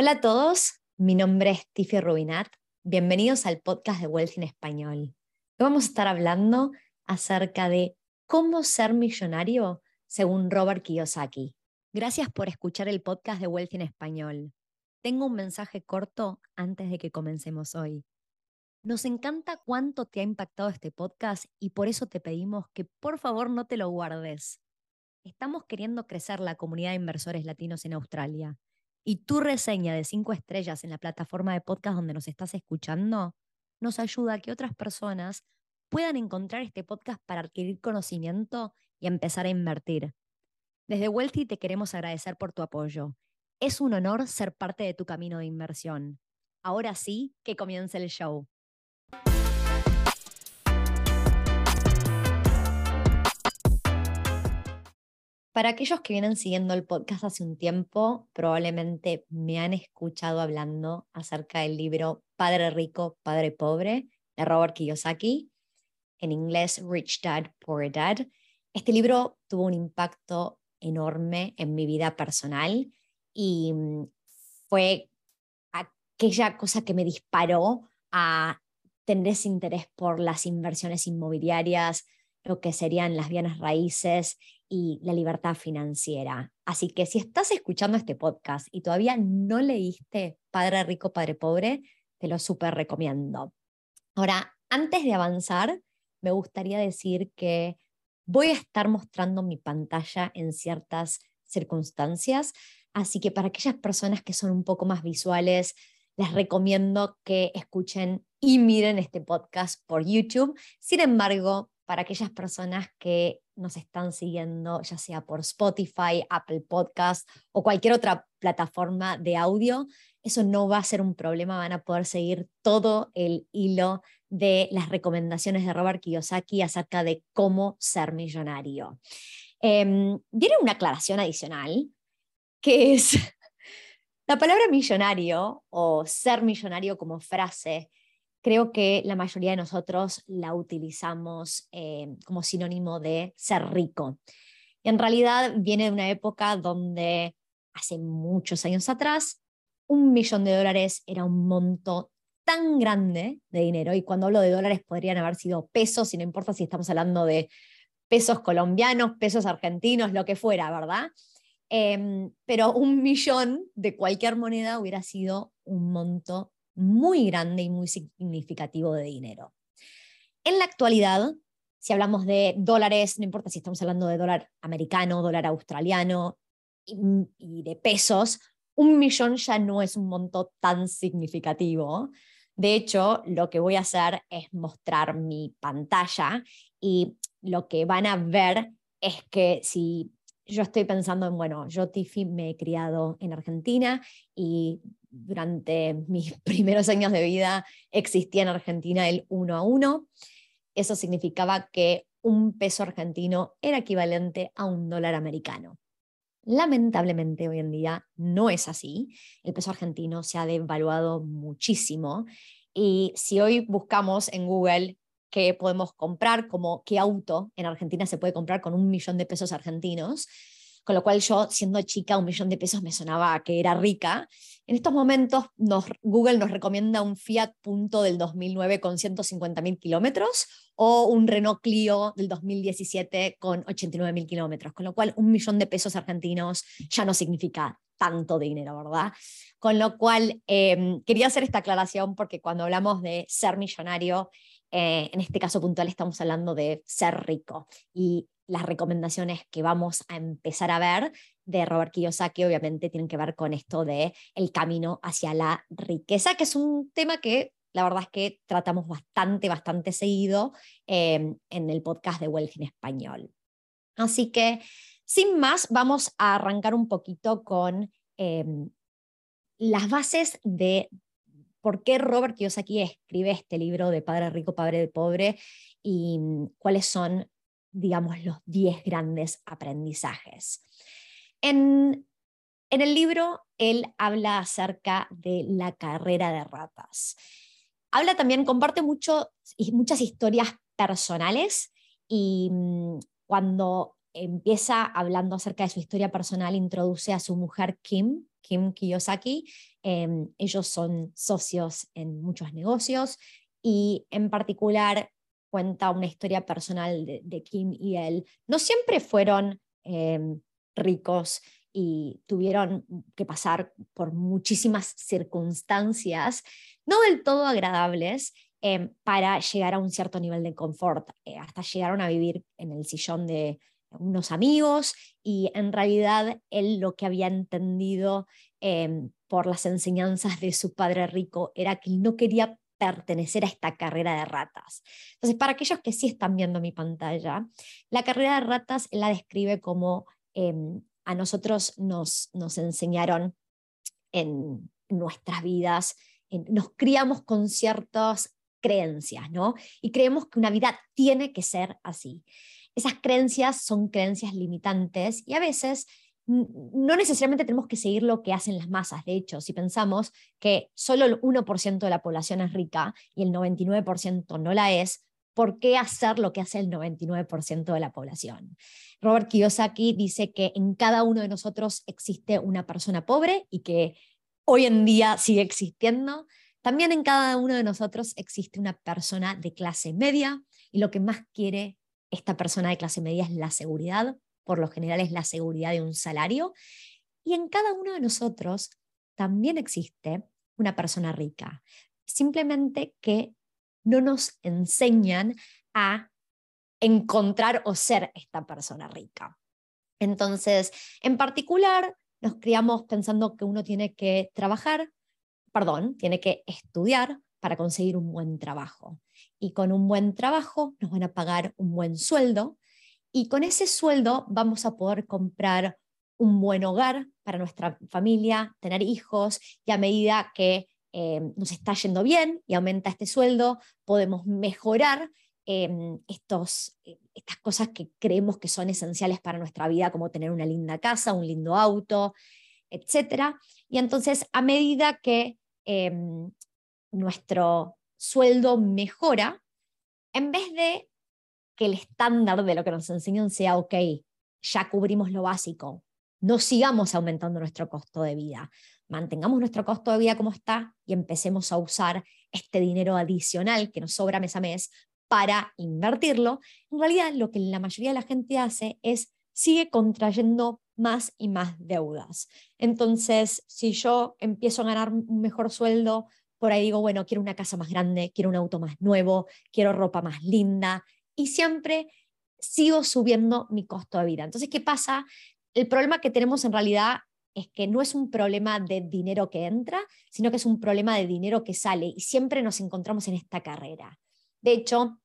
Hola a todos, mi nombre es Tiffy Rubinat. Bienvenidos al podcast de Wealth en Español. Hoy vamos a estar hablando acerca de cómo ser millonario según Robert Kiyosaki. Gracias por escuchar el podcast de Wealth en Español. Tengo un mensaje corto antes de que comencemos hoy. Nos encanta cuánto te ha impactado este podcast y por eso te pedimos que por favor no te lo guardes. Estamos queriendo crecer la comunidad de inversores latinos en Australia y tu reseña de cinco estrellas en la plataforma de podcast donde nos estás escuchando nos ayuda a que otras personas puedan encontrar este podcast para adquirir conocimiento y empezar a invertir. Desde Wealthy te queremos agradecer por tu apoyo. Es un honor ser parte de tu camino de inversión. Ahora sí, que comience el show. Para aquellos que vienen siguiendo el podcast hace un tiempo, probablemente me han escuchado hablando acerca del libro Padre Rico, Padre Pobre de Robert Kiyosaki, en inglés Rich Dad, Poor Dad. Este libro tuvo un impacto enorme en mi vida personal y mm, fue aquella cosa que me disparó a tener ese interés por las inversiones inmobiliarias, lo que serían las bienes raíces y la libertad financiera. Así que si estás escuchando este podcast y todavía no leíste Padre Rico, Padre Pobre, te lo súper recomiendo. Ahora, antes de avanzar, me gustaría decir que voy a estar mostrando mi pantalla en ciertas circunstancias, así que para aquellas personas que son un poco más visuales, les recomiendo que escuchen y miren este podcast por YouTube. Sin embargo, para aquellas personas que nos están siguiendo, ya sea por Spotify, Apple Podcast o cualquier otra plataforma de audio, eso no va a ser un problema, van a poder seguir todo el hilo de las recomendaciones de Robert Kiyosaki acerca de cómo ser millonario. Eh, una aclaración adicional, que es la palabra millonario o ser millonario como frase creo que la mayoría de nosotros la utilizamos eh, como sinónimo de ser rico. Y en realidad viene de una época donde hace muchos años atrás, un millón de dólares era un monto tan grande de dinero, y cuando hablo de dólares podrían haber sido pesos, y no importa si estamos hablando de pesos colombianos, pesos argentinos, lo que fuera, ¿verdad? Em, pero un millón de cualquier moneda hubiera sido un monto muy grande y muy significativo de dinero. En la actualidad, si hablamos de dólares, no importa si estamos hablando de dólar americano, dólar australiano y, de pesos, un millón ya no es un monto tan significativo. De hecho, lo que voy a hacer es mostrar mi pantalla y lo que van a ver es que si yo estoy pensando en, bueno, yo Tiffy me he criado en Argentina y durante mis primeros años de vida existía en Argentina el uno a uno. Eso significaba que un peso argentino era equivalente a un dólar americano. Lamentablemente hoy en día no es así. El peso argentino se ha devaluado muchísimo y si hoy buscamos en Google qué podemos comprar, como qué auto en Argentina se puede comprar con un millón de pesos argentinos, con lo cual yo, siendo chica, un millón de pesos me sonaba que era rica. En estos momentos, Google nos recomienda un Fiat Punto del 2009 con 150.000 kilómetros o un Renault Clio del 2017 con 89.000 kilómetros, con lo cual un millón de pesos argentinos ya no significa tanto dinero, ¿verdad? Con lo cual, em, quería hacer esta aclaración porque cuando hablamos de ser millonario, eh, en este caso puntual estamos hablando de ser rico. Y las recomendaciones que vamos a empezar a ver de Robert Kiyosaki obviamente tienen que ver con esto de el camino hacia la riqueza, que es un tema que la verdad es que tratamos bastante, bastante seguido em, en el podcast de Wealth en español. Así que, sin más, vamos a arrancar un poquito con em, las bases de por qué Robert Kiyosaki escribe este libro de Padre Rico, Padre Pobre y mm, cuáles son digamos, los 10 grandes aprendizajes. En, el libro, él habla acerca de la carrera de ratas. Habla también, comparte muchas historias personales y mm, cuando empieza hablando acerca de su historia personal, introduce a su mujer Kim, Kim Kiyosaki. Em, ellos son socios en muchos negocios y en particular cuenta una historia personal de, Kim y él. No siempre fueron em, ricos y tuvieron que pasar por muchísimas circunstancias, no del todo agradables, em, para llegar a un cierto nivel de confort. Eh, hasta llegaron a vivir en el sillón de unos amigos y en realidad él lo que había entendido em, por las enseñanzas de su padre rico era que no quería pertenecer a esta carrera de ratas. Entonces, para aquellos que sí están viendo mi pantalla, la carrera de ratas la describe como em, a nosotros nos, nos enseñaron en nuestras vidas, nos criamos con ciertas creencias, ¿no? Y creemos que una vida tiene que ser así. Esas creencias son creencias limitantes y a veces no necesariamente tenemos que seguir lo que hacen las masas. De hecho, si pensamos que solo el 1% de la población es rica y el 99% no la es, ¿por qué hacer lo que hace el 99% de la población? Robert Kiyosaki dice que en cada uno de nosotros existe una persona pobre y que hoy en día sigue existiendo. También en cada uno de nosotros existe una persona de clase media y lo que más quiere esta persona de clase media es la seguridad, por lo general es la seguridad de un salario. Y en cada uno de nosotros también existe una persona rica, simplemente que no nos enseñan a encontrar o ser esta persona rica. Entonces, en particular, nos criamos pensando que uno tiene que trabajar, perdón, tiene que estudiar para conseguir un buen trabajo. Y con un buen trabajo nos van a pagar un buen sueldo y con ese sueldo vamos a poder comprar un buen hogar para nuestra familia, tener hijos y a medida que eh, nos está yendo bien y aumenta este sueldo, podemos mejorar em, estos, eh, estas cosas que creemos que son esenciales para nuestra vida, como tener una linda casa, un lindo auto, etc. Y entonces, a medida que em, nuestro sueldo mejora, en vez de que el estándar de lo que nos enseñan sea, ok, ya cubrimos lo básico, no sigamos aumentando nuestro costo de vida mantengamos nuestro costo de vida como está y empecemos a usar este dinero adicional que nos sobra mes a mes para invertirlo, en realidad lo que la mayoría de la gente hace es sigue contrayendo más y más deudas. Entonces, si yo empiezo a ganar un mejor sueldo, por ahí digo, bueno, quiero una casa más grande, quiero un auto más nuevo, quiero ropa más linda, y siempre sigo subiendo mi costo de vida. Entonces, ¿qué pasa? El problema que tenemos en realidad es que no es un problema de dinero que entra, sino que es un problema de dinero que sale y siempre nos encontramos en esta carrera. De hecho,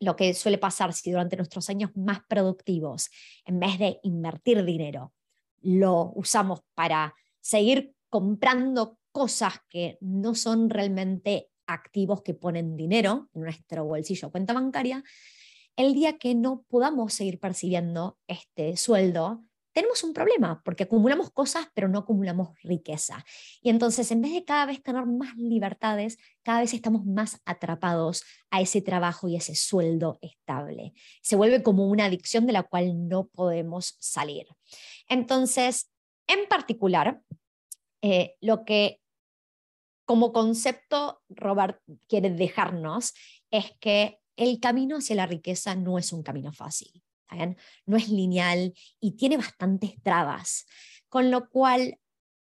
lo que suele pasar si durante nuestros años más productivos, en vez de invertir dinero, lo usamos para seguir comprando cosas que no son realmente activos que ponen dinero en nuestro bolsillo o cuenta bancaria, el día que no podamos seguir percibiendo este sueldo, tenemos un problema, porque acumulamos cosas, pero no acumulamos riqueza. Y entonces, en vez de cada vez tener más libertades, cada vez estamos más atrapados a ese trabajo y ese sueldo estable. Se vuelve como una adicción de la cual no podemos salir. Entonces, en particular, eh, lo que como concepto Robert quiere dejarnos es que el camino hacia la riqueza no es un camino fácil no es lineal y tiene bastantes trabas. Con lo cual,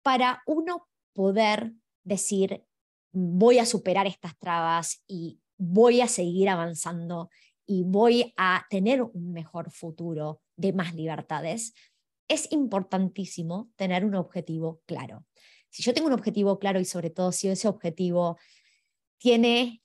para uno poder decir, voy a superar estas trabas y voy a seguir avanzando y voy a tener un mejor futuro de más libertades, es importantísimo tener un objetivo claro. Si yo tengo un objetivo claro y sobre todo si ese objetivo tiene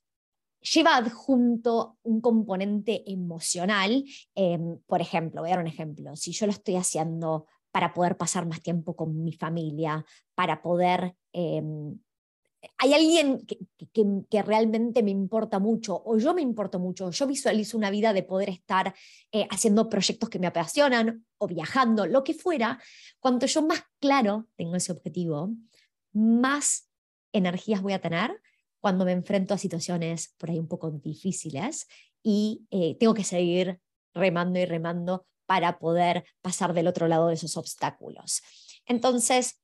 lleva adjunto un componente emocional. Em, por ejemplo, voy a dar un ejemplo. Si yo lo estoy haciendo para poder pasar más tiempo con mi familia, para poder... Em, hay alguien que, que, realmente me importa mucho, o yo me importo mucho, yo visualizo una vida de poder estar eh, haciendo proyectos que me apasionan, o viajando, lo que fuera, cuanto yo más claro tengo ese objetivo, más energías voy a tener cuando me enfrento a situaciones por ahí un poco difíciles y eh, tengo que seguir remando y remando para poder pasar del otro lado de esos obstáculos. Entonces,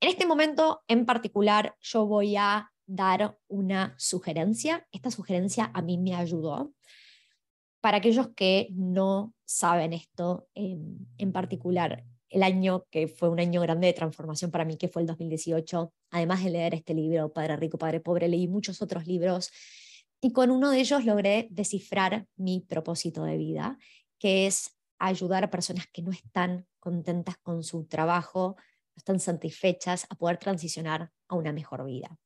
En este momento en particular, yo voy a dar una sugerencia. Esta sugerencia a mí me ayudó. Para aquellos que no saben esto en particular, el año que fue un año grande de transformación para mí, que fue el 2018, además de leer este libro, Padre Rico, Padre Pobre, leí muchos otros libros y con uno de ellos logré descifrar mi propósito de vida, que es ayudar a personas que no están contentas con su trabajo, no están satisfechas, a poder transicionar a una mejor vida.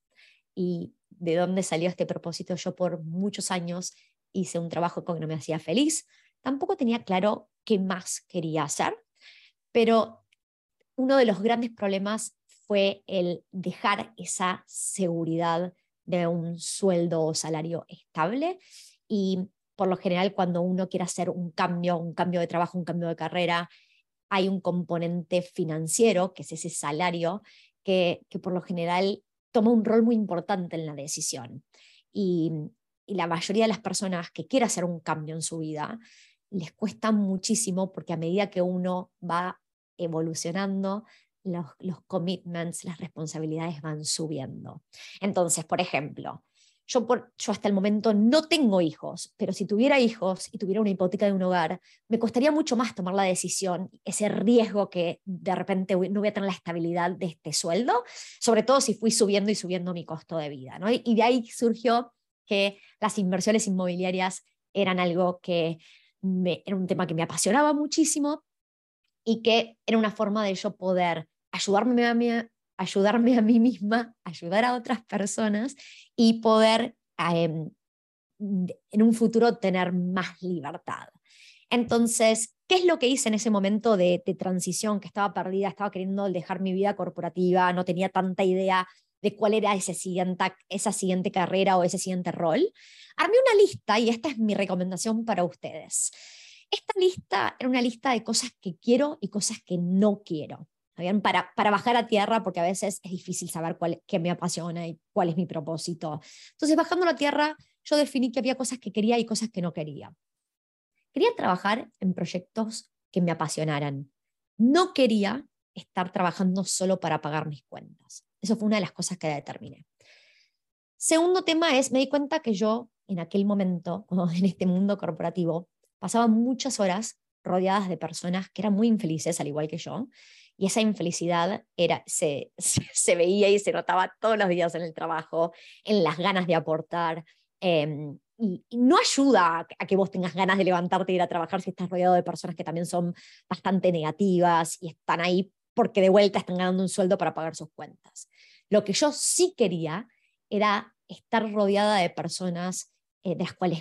Y de dónde salió este propósito, yo por muchos años hice un trabajo que no me hacía feliz, tampoco tenía claro qué más quería hacer, pero uno de los grandes problemas fue el dejar esa seguridad de un sueldo o salario estable y por lo general cuando uno quiere hacer un cambio, un cambio de trabajo, un cambio de carrera, hay un componente financiero, que es ese salario, que, que por lo general toma un rol muy importante en la decisión. Y, y la mayoría de las personas que quieren hacer un cambio en su vida les cuesta muchísimo porque a medida que uno va evolucionando, los, los commitments, las responsabilidades van subiendo. Entonces, por ejemplo, yo, por, yo hasta el momento no tengo hijos, pero si tuviera hijos y tuviera una hipoteca de un hogar, me costaría mucho más tomar la decisión, ese riesgo que de repente no voy a tener la estabilidad de este sueldo, sobre todo si fui subiendo y subiendo mi costo de vida. ¿no? Y, de ahí surgió que las inversiones inmobiliarias eran algo que era un tema que me apasionaba muchísimo y que era una forma de yo poder ayudarme a mí, ayudarme a mí misma, ayudar a otras personas y poder em, en un futuro tener más libertad. Entonces, ¿qué es lo que hice en ese momento de, transición que estaba perdida? Estaba queriendo dejar mi vida corporativa, no tenía tanta idea de cuál era ese siguiente, esa siguiente carrera o ese siguiente rol. Armé una lista y esta es mi recomendación para ustedes. Esta lista era una lista de cosas que quiero y cosas que no quiero. Bien, para, para bajar a tierra, porque a veces es difícil saber cuál, qué me apasiona y cuál es mi propósito. Entonces, bajando a tierra, yo definí que había cosas que quería y cosas que no quería. Quería trabajar en proyectos que me apasionaran. No quería estar trabajando solo para pagar mis cuentas. Eso fue una de las cosas que determiné. Segundo tema es, me di cuenta que yo en aquel momento, en este mundo corporativo, pasaba muchas horas rodeadas de personas que eran muy infelices, al igual que yo, y esa infelicidad era, se, se, veía y se notaba todos los días en el trabajo, en las ganas de aportar. Em, y, no ayuda a que vos tengas ganas de levantarte y ir a trabajar si estás rodeado de personas que también son bastante negativas y están ahí porque de vuelta están ganando un sueldo para pagar sus cuentas. Lo que yo sí quería era estar rodeada de personas eh, de las cuales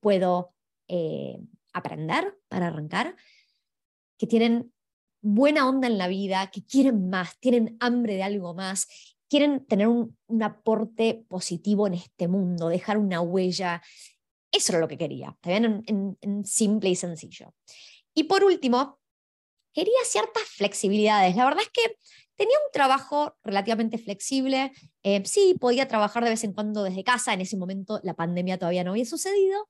puedo eh, aprender para arrancar, que tienen buena onda en la vida, que quieren más, tienen hambre de algo más, quieren tener un, aporte positivo en este mundo, dejar una huella. Eso era lo que quería, también en, en simple y sencillo. Y por último, quería ciertas flexibilidades. La verdad es que tenía un trabajo relativamente flexible. Eh, sí, podía trabajar de vez en cuando desde casa. En ese momento la pandemia todavía no había sucedido.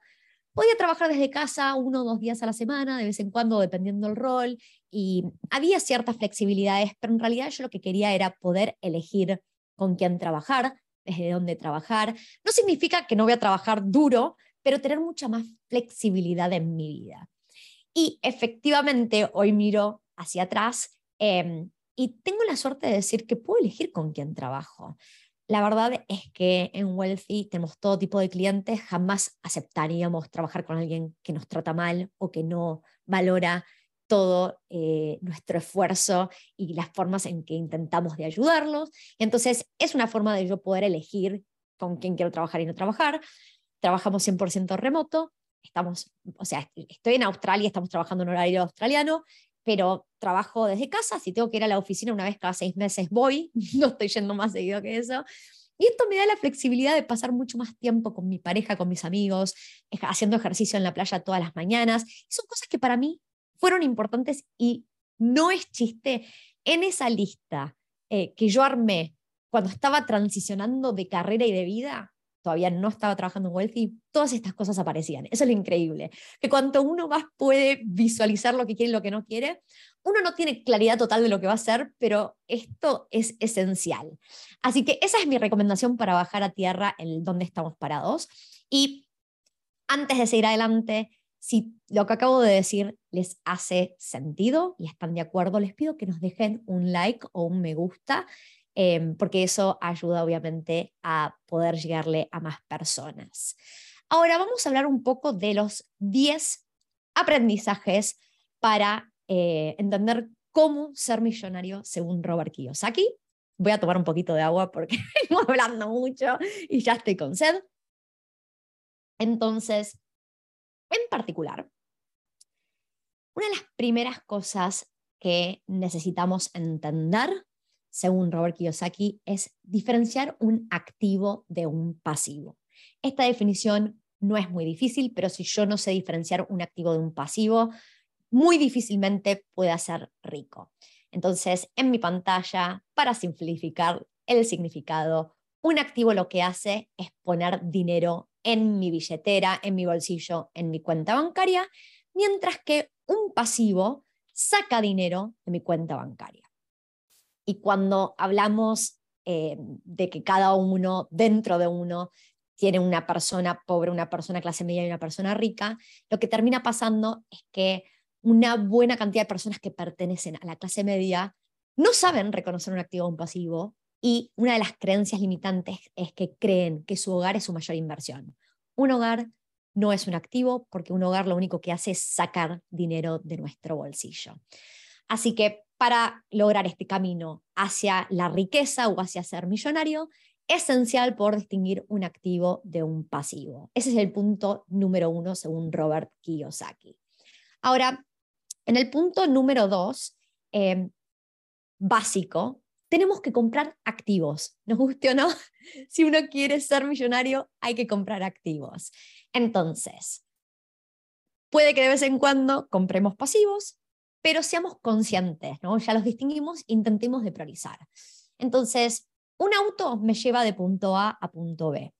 Podía trabajar desde casa uno o dos días a la semana, de vez en cuando, dependiendo del rol, y había ciertas flexibilidades, pero en realidad yo lo que quería era poder elegir con quién trabajar, desde dónde trabajar. No significa que no voy a trabajar duro, pero tener mucha más flexibilidad en mi vida. Y efectivamente, hoy miro hacia atrás eh, y tengo la suerte de decir que puedo elegir con quién trabajo. La verdad es que en Wealthy tenemos todo tipo de clientes, jamás aceptaríamos trabajar con alguien que nos trata mal o que no valora todo eh, nuestro esfuerzo y las formas en que intentamos de ayudarlos. entonces es una forma de yo poder elegir con quién quiero trabajar y no trabajar. Trabajamos 100% remoto, estamos, o sea, estoy en Australia, estamos trabajando en horario australiano, pero trabajo desde casa, si tengo que ir a la oficina una vez cada seis meses voy, no estoy yendo más seguido que eso. Y esto me da la flexibilidad de pasar mucho más tiempo con mi pareja, con mis amigos, haciendo ejercicio en la playa todas las mañanas. son cosas que para mí fueron importantes y no es chiste. En esa lista eh, que yo armé cuando estaba transicionando de carrera y de vida, todavía no estaba trabajando en Wealthy, todas estas cosas aparecían. Eso es lo increíble, que cuanto uno más puede visualizar lo que quiere y lo que no quiere, uno no tiene claridad total de lo que va a hacer, pero esto es esencial. Así que esa es mi recomendación para bajar a tierra en donde estamos parados. Y antes de seguir adelante, si lo que acabo de decir les hace sentido y están de acuerdo, les pido que nos dejen un like o un me gusta, em, porque eso ayuda obviamente a poder llegarle a más personas. Ahora vamos a hablar un poco de los 10 aprendizajes para eh, entender cómo ser millonario según Robert Kiyosaki. Voy a tomar un poquito de agua porque vengo hablando mucho y ya estoy con sed. Entonces, en particular, una de las primeras cosas que necesitamos entender, según Robert Kiyosaki, es diferenciar un activo de un pasivo. Esta definición no es muy difícil, pero si yo no sé diferenciar un activo de un pasivo, muy difícilmente pueda ser rico. Entonces, en mi pantalla, para simplificar el significado, un activo lo que hace es poner dinero en mi billetera, en mi bolsillo, en mi cuenta bancaria, mientras que un pasivo saca dinero de mi cuenta bancaria. Y cuando hablamos eh, de que cada uno, dentro de uno, tiene una persona pobre, una persona clase media y una persona rica, lo que termina pasando es que una buena cantidad de personas que pertenecen a la clase media no saben reconocer un activo o un pasivo y una de las creencias limitantes es que creen que su hogar es su mayor inversión. Un hogar no es un activo porque un hogar lo único que hace es sacar dinero de nuestro bolsillo. Así que para lograr este camino hacia la riqueza o hacia ser millonario, es esencial poder distinguir un activo de un pasivo. Ese es el punto número uno según Robert Kiyosaki. Ahora, en el punto número dos, eh, básico, tenemos que comprar activos, nos guste o no, si uno quiere ser millonario hay que comprar activos. Entonces, puede que de vez en cuando compremos pasivos, pero seamos conscientes, ¿no? Ya los distinguimos, intentemos de priorizar. Entonces, un auto me lleva de punto A a punto B.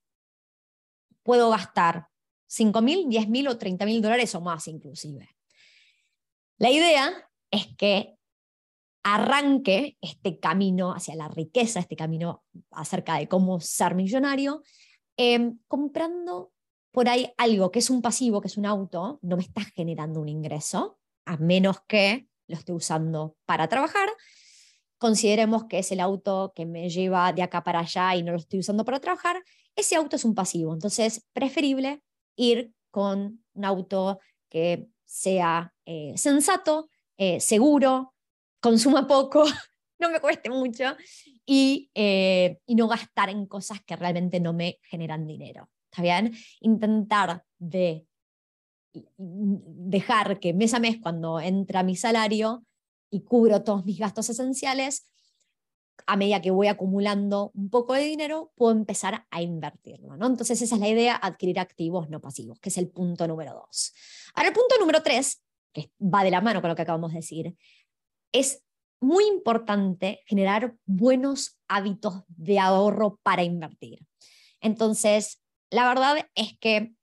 Puedo gastar 5 mil, 10 mil o 30 mil dólares o más inclusive. La idea es que arranque este camino hacia la riqueza, este camino acerca de cómo ser millonario, em, comprando por ahí algo que es un pasivo, que es un auto, no me está generando un ingreso, a menos que lo esté usando para trabajar. Consideremos que es el auto que me lleva de acá para allá y no lo estoy usando para trabajar. Ese auto es un pasivo, entonces preferible ir con un auto que sea eh, sensato, eh, seguro, consuma poco, no me cueste mucho y, eh, y no gastar en cosas que realmente no me generan dinero. ¿Está bien? Intentar de dejar que mes a mes cuando entra mi salario y cubro todos mis gastos esenciales, a medida que voy acumulando un poco de dinero, puedo empezar a invertirlo. ¿no? Entonces esa es la idea, adquirir activos no pasivos, que es el punto número dos. Ahora el punto número tres, que va de la mano con lo que acabamos de decir, es muy importante generar buenos hábitos de ahorro para invertir. Entonces, la verdad es que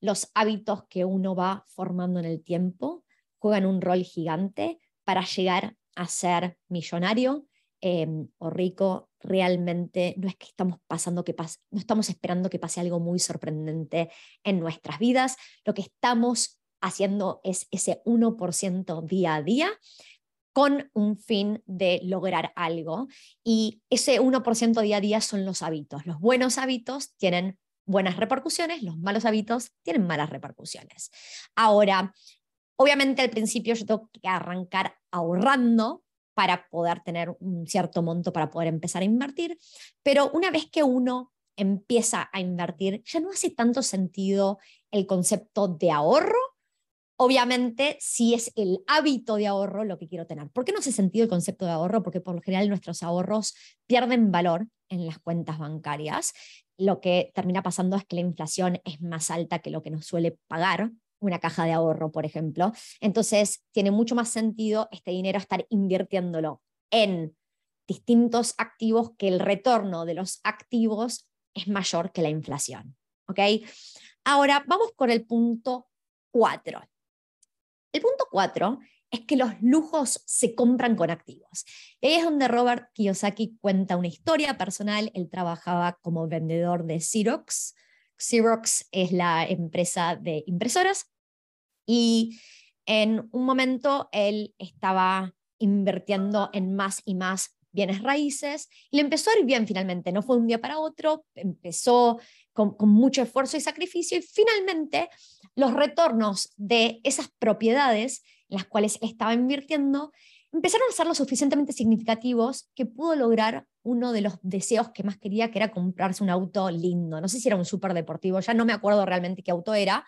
los hábitos que uno va formando en el tiempo juegan un rol gigante para llegar a ser millonario em, o rico. Realmente no es que estamos pasando que no estamos esperando que pase algo muy sorprendente en nuestras vidas. Lo que estamos haciendo es ese 1% día a día con un fin de lograr algo. Y ese 1% día a día son los hábitos. Los buenos hábitos tienen buenas repercusiones, los malos hábitos tienen malas repercusiones. Ahora, obviamente al principio yo tengo que arrancar ahorrando para poder tener un cierto monto para poder empezar a invertir, pero una vez que uno empieza a invertir, ya no hace tanto sentido el concepto de ahorro Obviamente, si es el hábito de ahorro lo que quiero tener. ¿Por qué no hace sentido el concepto de ahorro? Porque por lo general nuestros ahorros pierden valor en las cuentas bancarias. Lo que termina pasando es que la inflación es más alta que lo que nos suele pagar una caja de ahorro, por ejemplo. Entonces, tiene mucho más sentido este dinero estar invirtiéndolo en distintos activos que el retorno de los activos es mayor que la inflación. ¿Ok? Ahora vamos con el punto 4. El punto 4 es que los lujos se compran con activos. Y ahí es donde Robert Kiyosaki cuenta una historia personal. Él trabajaba como vendedor de Xerox. Xerox es la empresa de impresoras. Y en un momento él estaba invirtiendo en más y más bienes raíces y le empezó a ir bien finalmente. No fue un día para otro, empezó con, con, mucho esfuerzo y sacrificio y finalmente los retornos de esas propiedades las cuales estaba invirtiendo, empezaron a ser lo suficientemente significativos que pudo lograr uno de los deseos que más quería, que era comprarse un auto lindo. No sé si era un súper deportivo, ya no me acuerdo realmente qué auto era.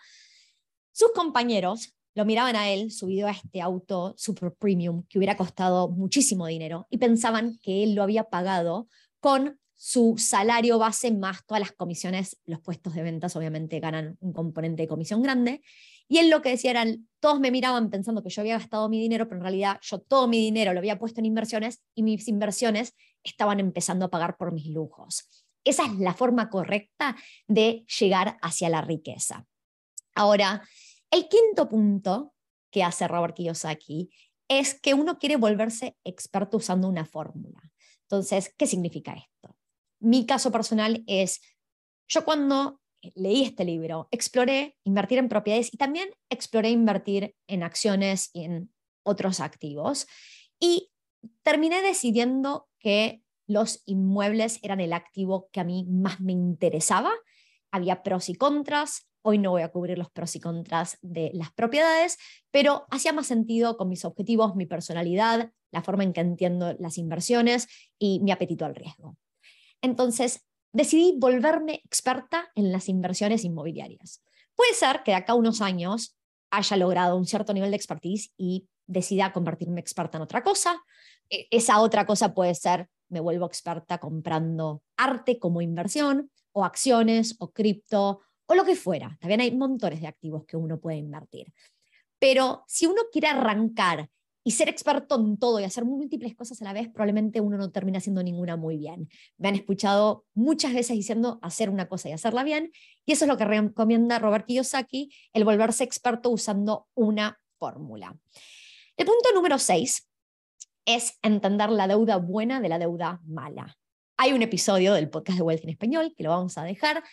Sus compañeros lo miraban a él subido a este auto super premium que hubiera costado muchísimo dinero y pensaban que él lo había pagado con su salario base más todas las comisiones, los puestos de ventas obviamente ganan un componente de comisión grande, y él lo que decía era, todos me miraban pensando que yo había gastado mi dinero, pero en realidad yo todo mi dinero lo había puesto en inversiones y mis inversiones estaban empezando a pagar por mis lujos. Esa es la forma correcta de llegar hacia la riqueza. Ahora, el quinto punto que hace Robert Kiyosaki es que uno quiere volverse experto usando una fórmula. Entonces, ¿qué significa esto? Mi caso personal es, yo cuando leí este libro, exploré invertir en propiedades y también exploré invertir en acciones y en otros activos. Y terminé decidiendo que los inmuebles eran el activo que a mí más me interesaba. Había pros y contras. Hoy no voy a cubrir los pros y contras de las propiedades, pero hacía más sentido con mis objetivos, mi personalidad, la forma en que entiendo las inversiones y mi apetito al riesgo. Entonces, decidí volverme experta en las inversiones inmobiliarias. Puede ser que de acá a unos años haya logrado un cierto nivel de expertise y decida convertirme experta en otra cosa. E, esa otra cosa puede ser, me vuelvo experta comprando arte como inversión, o acciones, o cripto, o lo que fuera. También hay montones de activos que uno puede invertir. Pero si uno quiere arrancar y ser experto en todo y hacer múltiples cosas a la vez, probablemente uno no termina haciendo ninguna muy bien. Me han escuchado muchas veces diciendo hacer una cosa y hacerla bien, y eso es lo que recomienda Robert Kiyosaki, el volverse experto usando una fórmula. El punto número 6 es entender la deuda buena de la deuda mala. Hay un episodio del podcast de Wealth en español que lo vamos a dejar,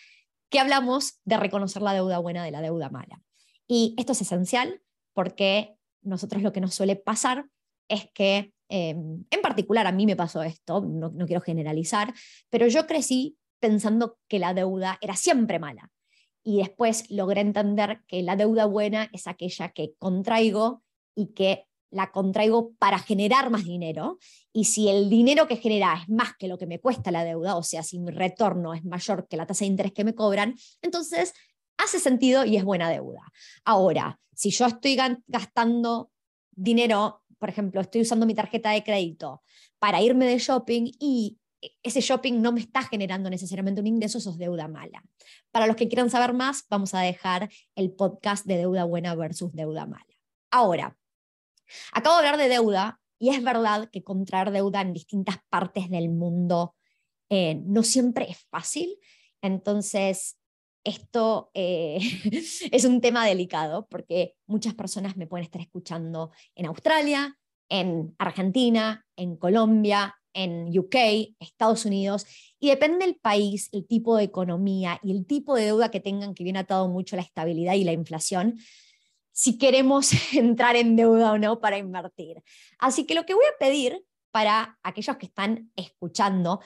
que hablamos de reconocer la deuda buena de la deuda mala. Y esto es esencial porque nosotros lo que nos suele pasar es que, em, en particular a mí me pasó esto, no, no quiero generalizar, pero yo crecí pensando que la deuda era siempre mala. Y después logré entender que la deuda buena es aquella que contraigo y que la contraigo para generar más dinero. Y si el dinero que genera es más que lo que me cuesta la deuda, o sea, si mi retorno es mayor que la tasa de interés que me cobran, entonces hace sentido y es buena deuda. Ahora, si yo estoy gastando dinero, por ejemplo, estoy usando mi tarjeta de crédito para irme de shopping y ese shopping no me está generando necesariamente un ingreso, eso es deuda mala. Para los que quieran saber más, vamos a dejar el podcast de deuda buena versus deuda mala. Ahora, acabo de hablar de deuda y es verdad que contraer deuda en distintas partes del mundo eh, no siempre es fácil. Entonces, esto eh, es un tema delicado porque muchas personas me pueden estar escuchando en Australia, en Argentina, en Colombia, en UK, Estados Unidos, y depende del país, el tipo de economía y el tipo de deuda que tengan, que viene atado mucho la estabilidad y la inflación, si queremos entrar en deuda o no para invertir. Así que lo que voy a pedir para aquellos que están escuchando,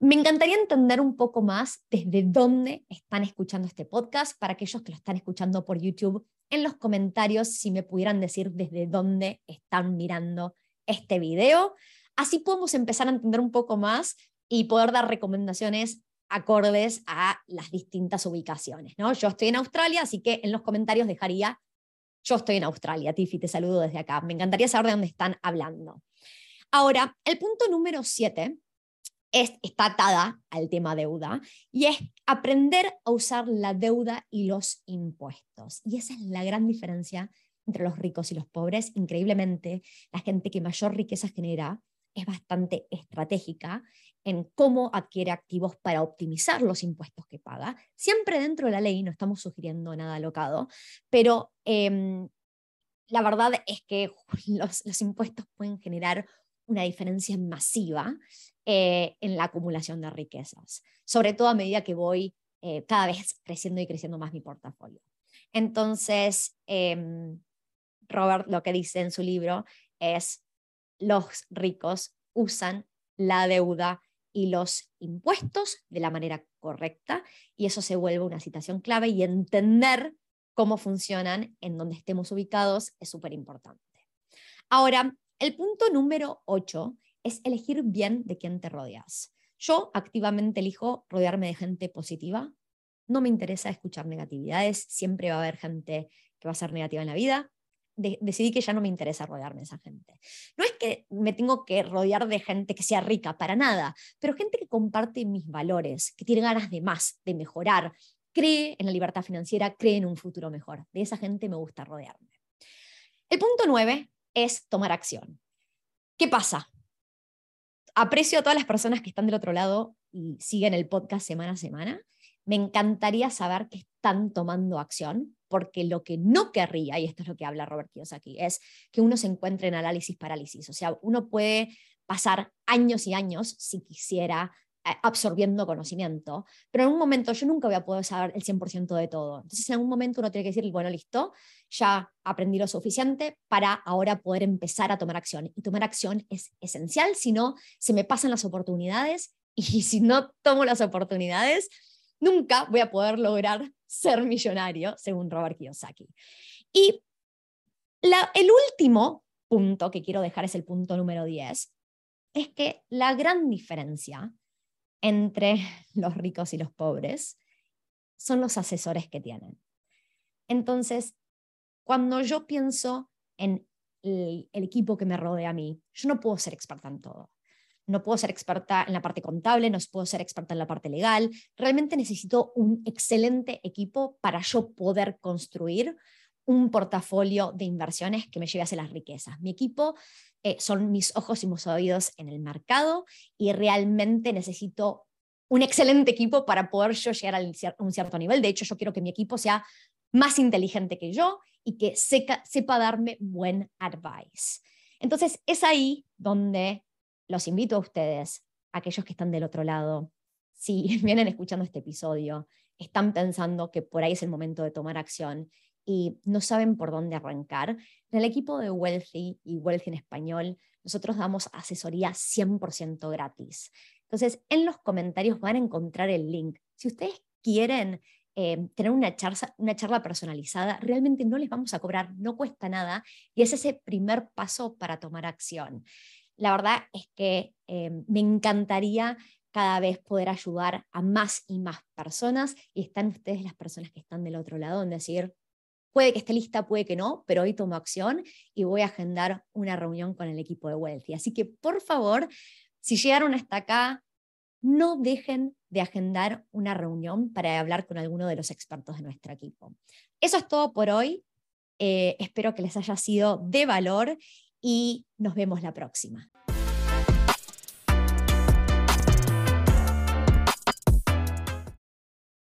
me encantaría entender un poco más desde dónde están escuchando este podcast, para aquellos que lo están escuchando por YouTube, en los comentarios si me pudieran decir desde dónde están mirando este video. Así podemos empezar a entender un poco más y poder dar recomendaciones acordes a las distintas ubicaciones. ¿no? Yo estoy en Australia, así que en los comentarios dejaría, yo estoy en Australia, Tiffy, te saludo desde acá. Me encantaría saber de dónde están hablando. Ahora, el punto número 7 está atada al tema deuda y es aprender a usar la deuda y los impuestos. Y esa es la gran diferencia entre los ricos y los pobres. Increíblemente, la gente que mayor riqueza genera es bastante estratégica en cómo adquiere activos para optimizar los impuestos que paga, siempre dentro de la ley, no estamos sugiriendo nada alocado, pero em, la verdad es que los, impuestos pueden generar una diferencia masiva eh, en la acumulación de riquezas, sobre todo a medida que voy eh, cada vez creciendo y creciendo más mi portafolio. Entonces, em, Robert lo que dice en su libro es, los ricos usan la deuda y los impuestos de la manera correcta y eso se vuelve una situación clave y entender cómo funcionan en donde estemos ubicados es súper importante. Ahora, el punto número 8 es elegir bien de quién te rodeas. Yo activamente elijo rodearme de gente positiva. No me interesa escuchar negatividades. Siempre va a haber gente que va a ser negativa en la vida decidí que ya no me interesa rodearme de esa gente. No es que me tengo que rodear de gente que sea rica, para nada, pero gente que comparte mis valores, que tiene ganas de más, de mejorar, cree en la libertad financiera, cree en un futuro mejor. De esa gente me gusta rodearme. El punto nueve es tomar acción. ¿Qué pasa? Aprecio a todas las personas que están del otro lado y siguen el podcast semana a semana. Me encantaría saber que están tomando acción, porque lo que no querría, y esto es lo que habla Robert Kiyosaki, es que uno se encuentre en análisis parálisis. O sea, uno puede pasar años y años, si quisiera, absorbiendo conocimiento, pero en un momento yo nunca voy a poder saber el 100% de todo. Entonces, en algún momento uno tiene que decir, bueno, listo, ya aprendí lo suficiente para ahora poder empezar a tomar acción. Y tomar acción es esencial, si no, se me pasan las oportunidades y si no tomo las oportunidades, nunca voy a poder lograr ser millonario, según Robert Kiyosaki. Y el último punto que quiero dejar es el punto número 10, es que la gran diferencia entre los ricos y los pobres son los asesores que tienen. Entonces, cuando yo pienso en el, equipo que me rodea a mí, yo no puedo ser experta en todo no puedo ser experta en la parte contable, no puedo ser experta en la parte legal. Realmente necesito un excelente equipo para yo poder construir un portafolio de inversiones que me lleve hacia las riquezas. Mi equipo eh, son mis ojos y mis oídos en el mercado y realmente necesito un excelente equipo para poder yo llegar a un cierto nivel. De hecho, yo quiero que mi equipo sea más inteligente que yo y que sepa darme buen advice. Entonces, es ahí donde los invito a ustedes, aquellos que están del otro lado, si vienen escuchando este episodio, están pensando que por ahí es el momento de tomar acción y no saben por dónde arrancar, en el equipo de Wealthy y Wealthy en español, nosotros damos asesoría 100% gratis. Entonces, en los comentarios van a encontrar el link. Si ustedes quieren eh, tener una charla, una charla personalizada, realmente no les vamos a cobrar, no cuesta nada y es ese primer paso para tomar acción la verdad es que eh, me encantaría cada vez poder ayudar a más y más personas y están ustedes las personas que están del otro lado en decir, puede que esté lista, puede que no, pero hoy tomo acción y voy a agendar una reunión con el equipo de Wealthy. Así que por favor, si llegaron hasta acá, no dejen de agendar una reunión para hablar con alguno de los expertos de nuestro equipo. Eso es todo por hoy. Eh, espero que les haya sido de valor y nos vemos la próxima.